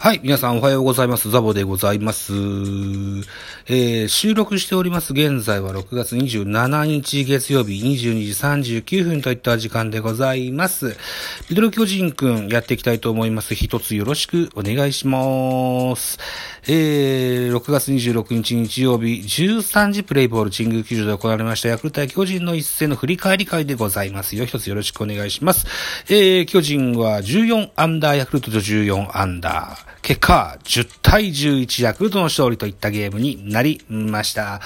はい。皆さんおはようございます。ザボでございます。えー、収録しております。現在は6月27日月曜日22時39分といった時間でございます。ミドル巨人くんやっていきたいと思います。一つよろしくお願いします。えー、6月26日日曜日13時プレイボール神宮球場で行われましたヤクルト対巨人の一戦の振り返り会でございますよ。一つよろしくお願いします。えー、巨人は14アンダー、ヤクルトと14アンダー。結果、10対11ヤクルトの勝利といったゲームになりました。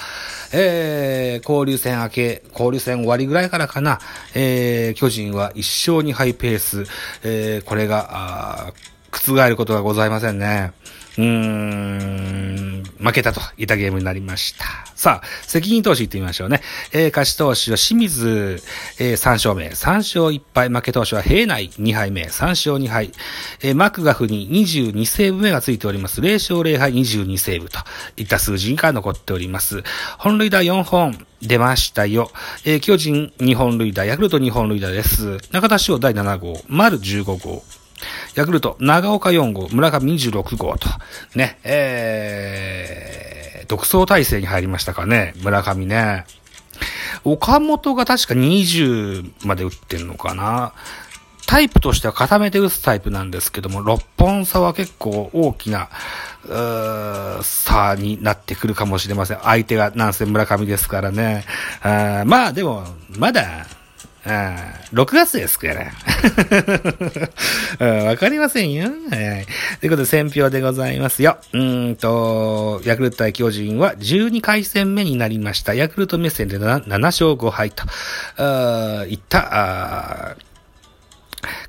えー、交流戦明け、交流戦終わりぐらいからかな、えー、巨人は1勝2敗ペース、えー、これが、覆ることがございませんね。うーん、負けたといったゲームになりました。さあ、責任投手行ってみましょうね。えー、勝ち投手は清水、えー、3勝目、3勝1敗、負け投手は平内2敗目、3勝2敗、えー、マクガフに22セーブ目がついております。0勝0敗22セーブといった数字が残っております。本塁打4本。出ましたよ。えー、巨人2本塁打、ヤクルト2本塁打です。中田翔第7号、丸15号。ヤクルト、長岡4号、村上26号と、ね、えー、独走体制に入りましたかね、村上ね。岡本が確か20まで打ってんのかな。タイプとしては固めて打つタイプなんですけども、6本差は結構大きな、差になってくるかもしれません。相手がなんせ村上ですからね。あまあでも、まだ、あ6月ですから。うんかりませんよ。はい。ということで、選票でございますよ。うんと、ヤクルト対巨人は12回戦目になりました。ヤクルト目線で 7, 7勝5敗と、あいった、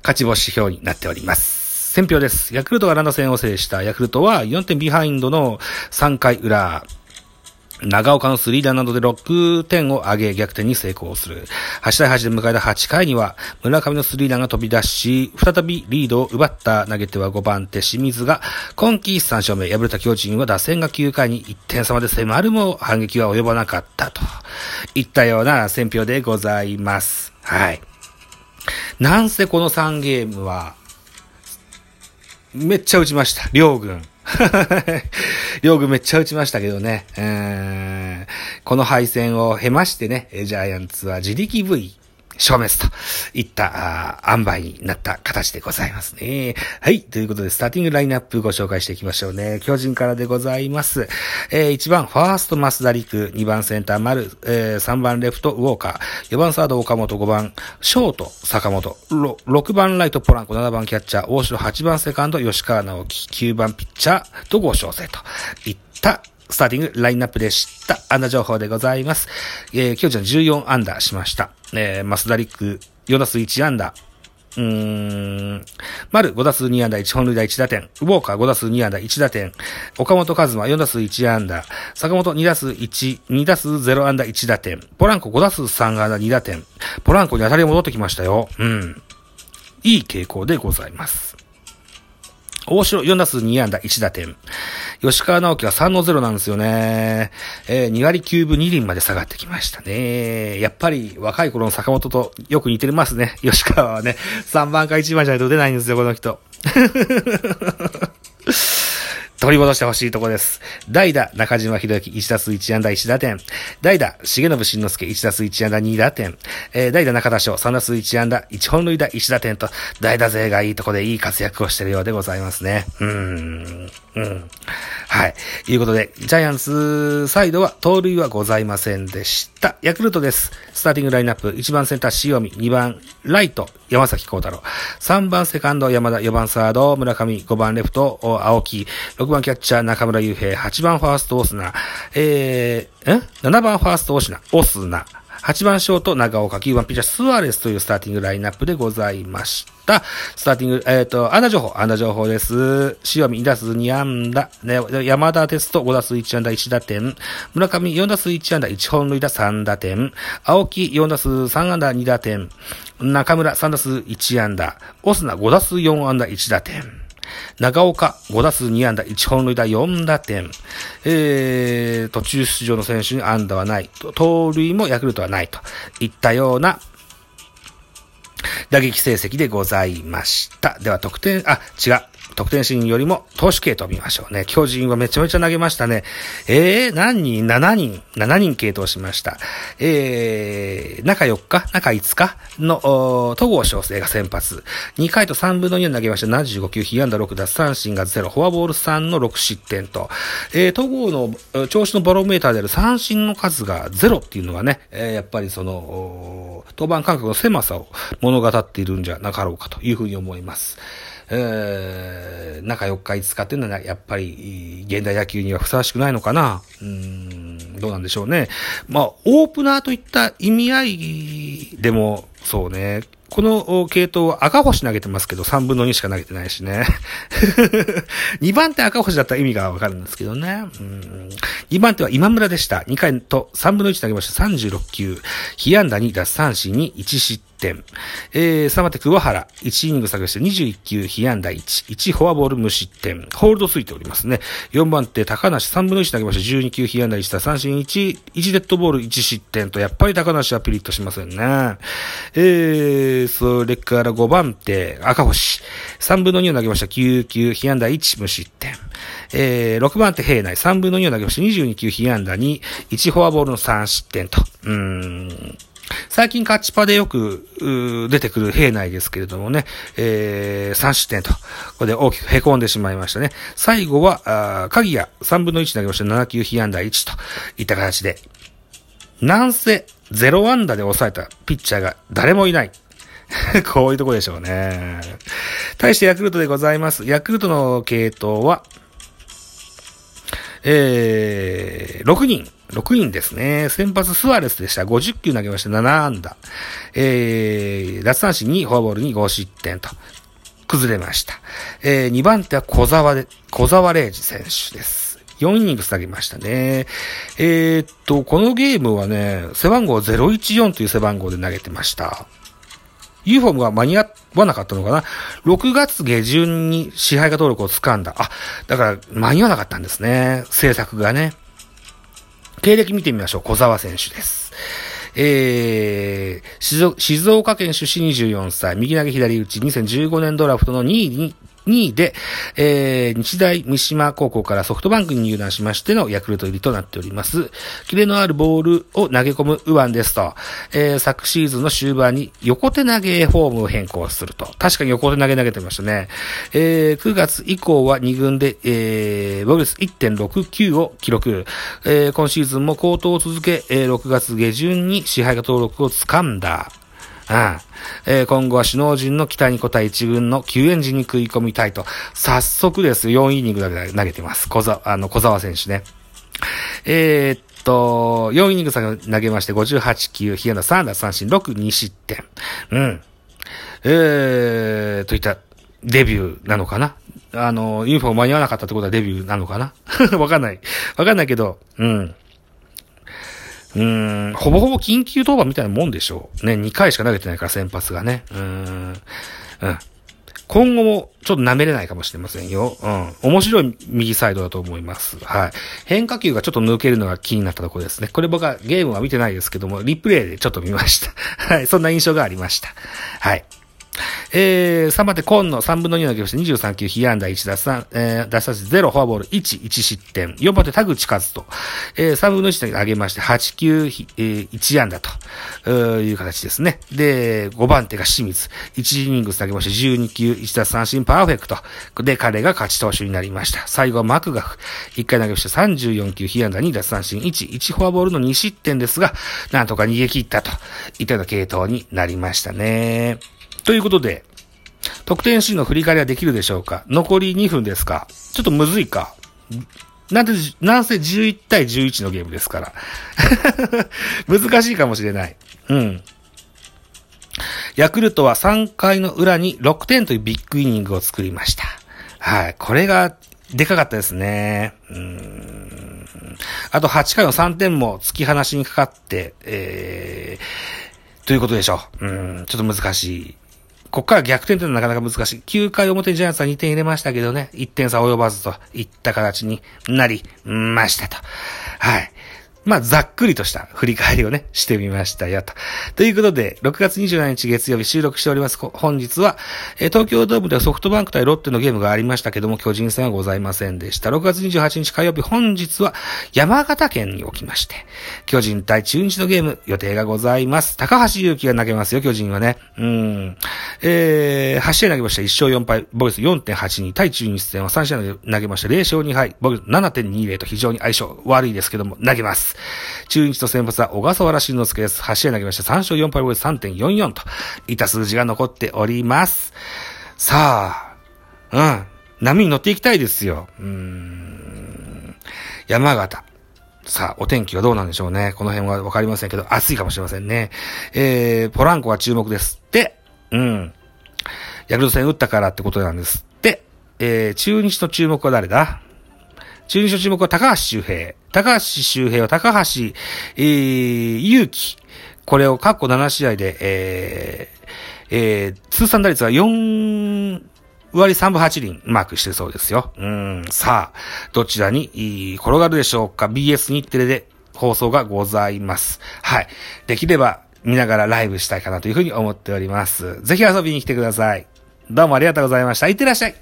勝ち星表になっております。選票です。ヤクルトがランド戦を制した。ヤクルトは4点ビハインドの3回裏。長岡のスリーダーなどで6点を挙げ逆転に成功する。8対8で迎えた8回には村上のスリーダーが飛び出し、再びリードを奪った投げ手は5番手清水が今季3勝目。敗れた巨人は打線が9回に1点差まで迫るも反撃は及ばなかったといったような選票でございます。はい。なんせこの3ゲームは、めっちゃ打ちました。両軍。両軍めっちゃ打ちましたけどね。この敗戦を経ましてね、ジャイアンツは自力 V 消滅といった、あ塩梅になった形でございますね。はい。ということで、スターティングラインナップご紹介していきましょうね。巨人からでございます。えー、1番、ファースト、増田陸。2番、センター、丸。えー、3番、レフト、ウォーカー。4番、サード、岡本。5番、ショート、坂本。6番、ライト、ポランコ。7番、キャッチャー、大城。8番、セカンド、吉川直樹。9番、ピッチャー、戸郷翔征といった、スターティングラインナップでした。安打情報でございます。えー、巨人は14安打しました。えー、増田陸、4打数1安打。うーん、丸5打数2安打1本塁打1打点。ウォーカー5打数2安打1打点。岡本和真4打数1安打。坂本2打数1、2打数0安打1打点。ポランコ5打数3安打2打点。ポランコに当たり戻ってきましたよ。うん。いい傾向でございます。大城4打数2安打1打点。吉川直樹は3の0なんですよね。えー、2割9分2厘まで下がってきましたね。やっぱり若い頃の坂本とよく似てますね。吉川はね、3番か1番じゃないと出ないんですよ、この人。取り戻してほしいとこです。代打、中島博之、1打数1安打1打点。代打、重信慎之介、1打数1安打2打点。えー、代打、中田翔、3打数1安打、1本塁打1打点と、代打勢がいいとこでいい活躍をしてるようでございますね。うーん。うん。はい。いうことで、ジャイアンツサイドは盗塁はございませんでした。ヤクルトです。スターティングラインナップ、1番センター塩見、2番ライト、山崎幸太郎。3番セカンド、山田。4番サード、村上。5番レフト、青木。6番キャッチャー、中村祐平。8番ファースト、オスナ。えー、ん ?7 番ファースト、オスナ。オスナ。8番ショート、長岡、9番ピッチャー、スアレスというスターティングラインナップでございました。スターティング、えっ、ー、と、アンダ情報、アンダ情報です。塩見2打数2安打、ね、山田テスト5打数1安打1打点、村上4打数1安打1本塁打3打点、青木4打数3安打2打点、中村3打数1安打、オスナ5打数4安打1打点。長岡、5打数2安打、1本塁打4打点。えー、途中出場の選手に安打はない。盗塁もヤクルトはないといったような打撃成績でございました。では得点、あ、違う。得点シーンよりも投手系統見ましょうね。巨人はめちゃめちゃ投げましたね。えー、何人 ?7 人。7人系統しました。えー、中4日？中5日？の、戸郷翔征が先発。2回と3分の2を投げました。75球、被安打6奪三振が0、フォアボール3の6失点と。えー、戸郷の調子のバロメーターである三振の数が0っていうのがね、えー、やっぱりその、登板間隔の狭さを物語っているんじゃなかろうかというふうに思います。えー、中4日5日っていうのはやっぱり現代野球にはふさわしくないのかなうん、どうなんでしょうね。まあ、オープナーといった意味合いでも、そうね、この系統は赤星投げてますけど、3分の2しか投げてないしね。2番手赤星だったら意味がわかるんですけどね。うん、2番手は今村でした。2回と3分の1投げました。36球。被安打2、奪三振に1失点。えー、3番手桑原。1イニング下げして21球、被安打1。1フォアボール無失点。ホールドついておりますね。4番手高梨3分の1投げました。12球、被安打1、三振1、1デッドボール1失点と、やっぱり高梨はピリッとしませんね。えー、それから5番手、赤星。3分の2を投げました。9球、被安打1、無失点。えー、6番手平内。3分の2を投げました。22球、被安打2、1フォアボールの3失点と。うーん。最近カッチパでよく、出てくる兵内ですけれどもね、えー、3失点と、ここで大きく凹んでしまいましたね。最後は、鍵谷3分の1投げました7球被安打1といった形で、なんせ0安打で抑えたピッチャーが誰もいない。こういうとこでしょうね。対してヤクルトでございます。ヤクルトの系統は、えー、6人。6人ですね。先発スアレスでした。50球投げました。7安打。えー、奪三振にフォアボールに5失点と。崩れました。えー、2番手は小沢で、小沢礼二選手です。4イニング下げましたね。えー、っと、このゲームはね、背番号014という背番号で投げてました。ユーフォームが間に合わなかったのかな ?6 月下旬に支配下登録を掴んだ。あ、だから間に合わなかったんですね。制作がね。経歴見てみましょう。小沢選手です。えー、静岡県出身24歳、右投げ左打ち、2015年ドラフトの2位に2位で、えー、日大三島高校からソフトバンクに入団しましてのヤクルト入りとなっております。キレのあるボールを投げ込む右腕ですと、えー、昨シーズンの終盤に横手投げフォームを変更すると。確かに横手投げ投げてましたね。えー、9月以降は2軍で、えー、ボルス1.69を記録。えー、今シーズンも高騰を続け、えー、6月下旬に支配下登録を掴んだ。ああえー、今後は首脳陣の期待に応え一軍の救援陣に食い込みたいと、早速です、4イニングだけ投げてます。小沢、あの、小沢選手ね。えー、っと、4イニング投げまして58球、被安打3打三振6、2失点。うん。えー、といったデビューなのかなあの、ユニフォ間に合わなかったってことはデビューなのかな わかんない。わかんないけど、うん。うん、ほぼほぼ緊急登板みたいなもんでしょう。ね、2回しか投げてないから先発がね。うん。うん。今後もちょっと舐めれないかもしれませんよ。うん。面白い右サイドだと思います。はい。変化球がちょっと抜けるのが気になったところですね。これ僕はゲームは見てないですけども、リプレイでちょっと見ました。はい。そんな印象がありました。はい。えー、3番手、コンの3分の2の投げまして23球、被安打1打3、えー、打差0、フォアボール1、1失点。4番手、田口和人。えー、3分の1投げまして8球、えー、1安打という形ですね。で、5番手が清水。1イニング投げまして12球、1打三振パーフェクト。で、彼が勝ち投手になりました。最後はマクガフ。1回投げまして34球、被安打2打三振1、1フォアボールの2失点ですが、なんとか逃げ切ったといったような系統になりましたね。ということで、得点シーンの振り返りはできるでしょうか？残り2分ですか？ちょっとむずいか？なんで、なんせ11対11のゲームですから。難しいかもしれない。うん。ヤクルトは3回の裏に6点というビッグイニングを作りました。はい。これが、でかかったですね。うん。あと8回の3点も突き放しにかかって、えー、ということでしょう。うん、ちょっと難しい。ここから逆転というのはなかなか難しい。9回表ジャイアンツは2点入れましたけどね、1点差及ばずといった形になりましたと。はい。まあ、ざっくりとした振り返りをね、してみましたよ、と。ということで、6月27日月曜日収録しております。本日は、えー、東京ドームではソフトバンク対ロッテのゲームがありましたけども、巨人戦はございませんでした。6月28日火曜日、本日は山形県に起きまして、巨人対中日のゲーム予定がございます。高橋祐希が投げますよ、巨人はね。うん。えー、8試合投げました。1勝4敗、ボイス4.82対中日戦は3試合投げました。0勝2敗、ボイス7.20と非常に相性悪いですけども、投げます。。中日と先発は小笠原慎之介です。8試合投げました。3勝4敗で3.44といた数字が残っております。さあ、うん。波に乗っていきたいですよ。うん。山形。さあ、お天気はどうなんでしょうね。この辺はわかりませんけど、暑いかもしれませんね。えー、ポランコが注目ですって。うん。ヤクルト戦打ったからってことなんですって。えー、中日の注目は誰だ？中日の注目は高橋周平。高橋周平は高橋、えー、勇気。これを過去7試合で、えー、えー、通算打率は4割3分8厘マークしてそうですよ。うん、さあ、どちらに転がるでしょうか ?BS 日テレで放送がございます。はい。できれば見ながらライブしたいかなというふうに思っております。ぜひ遊びに来てください。どうもありがとうございました。いってらっしゃい。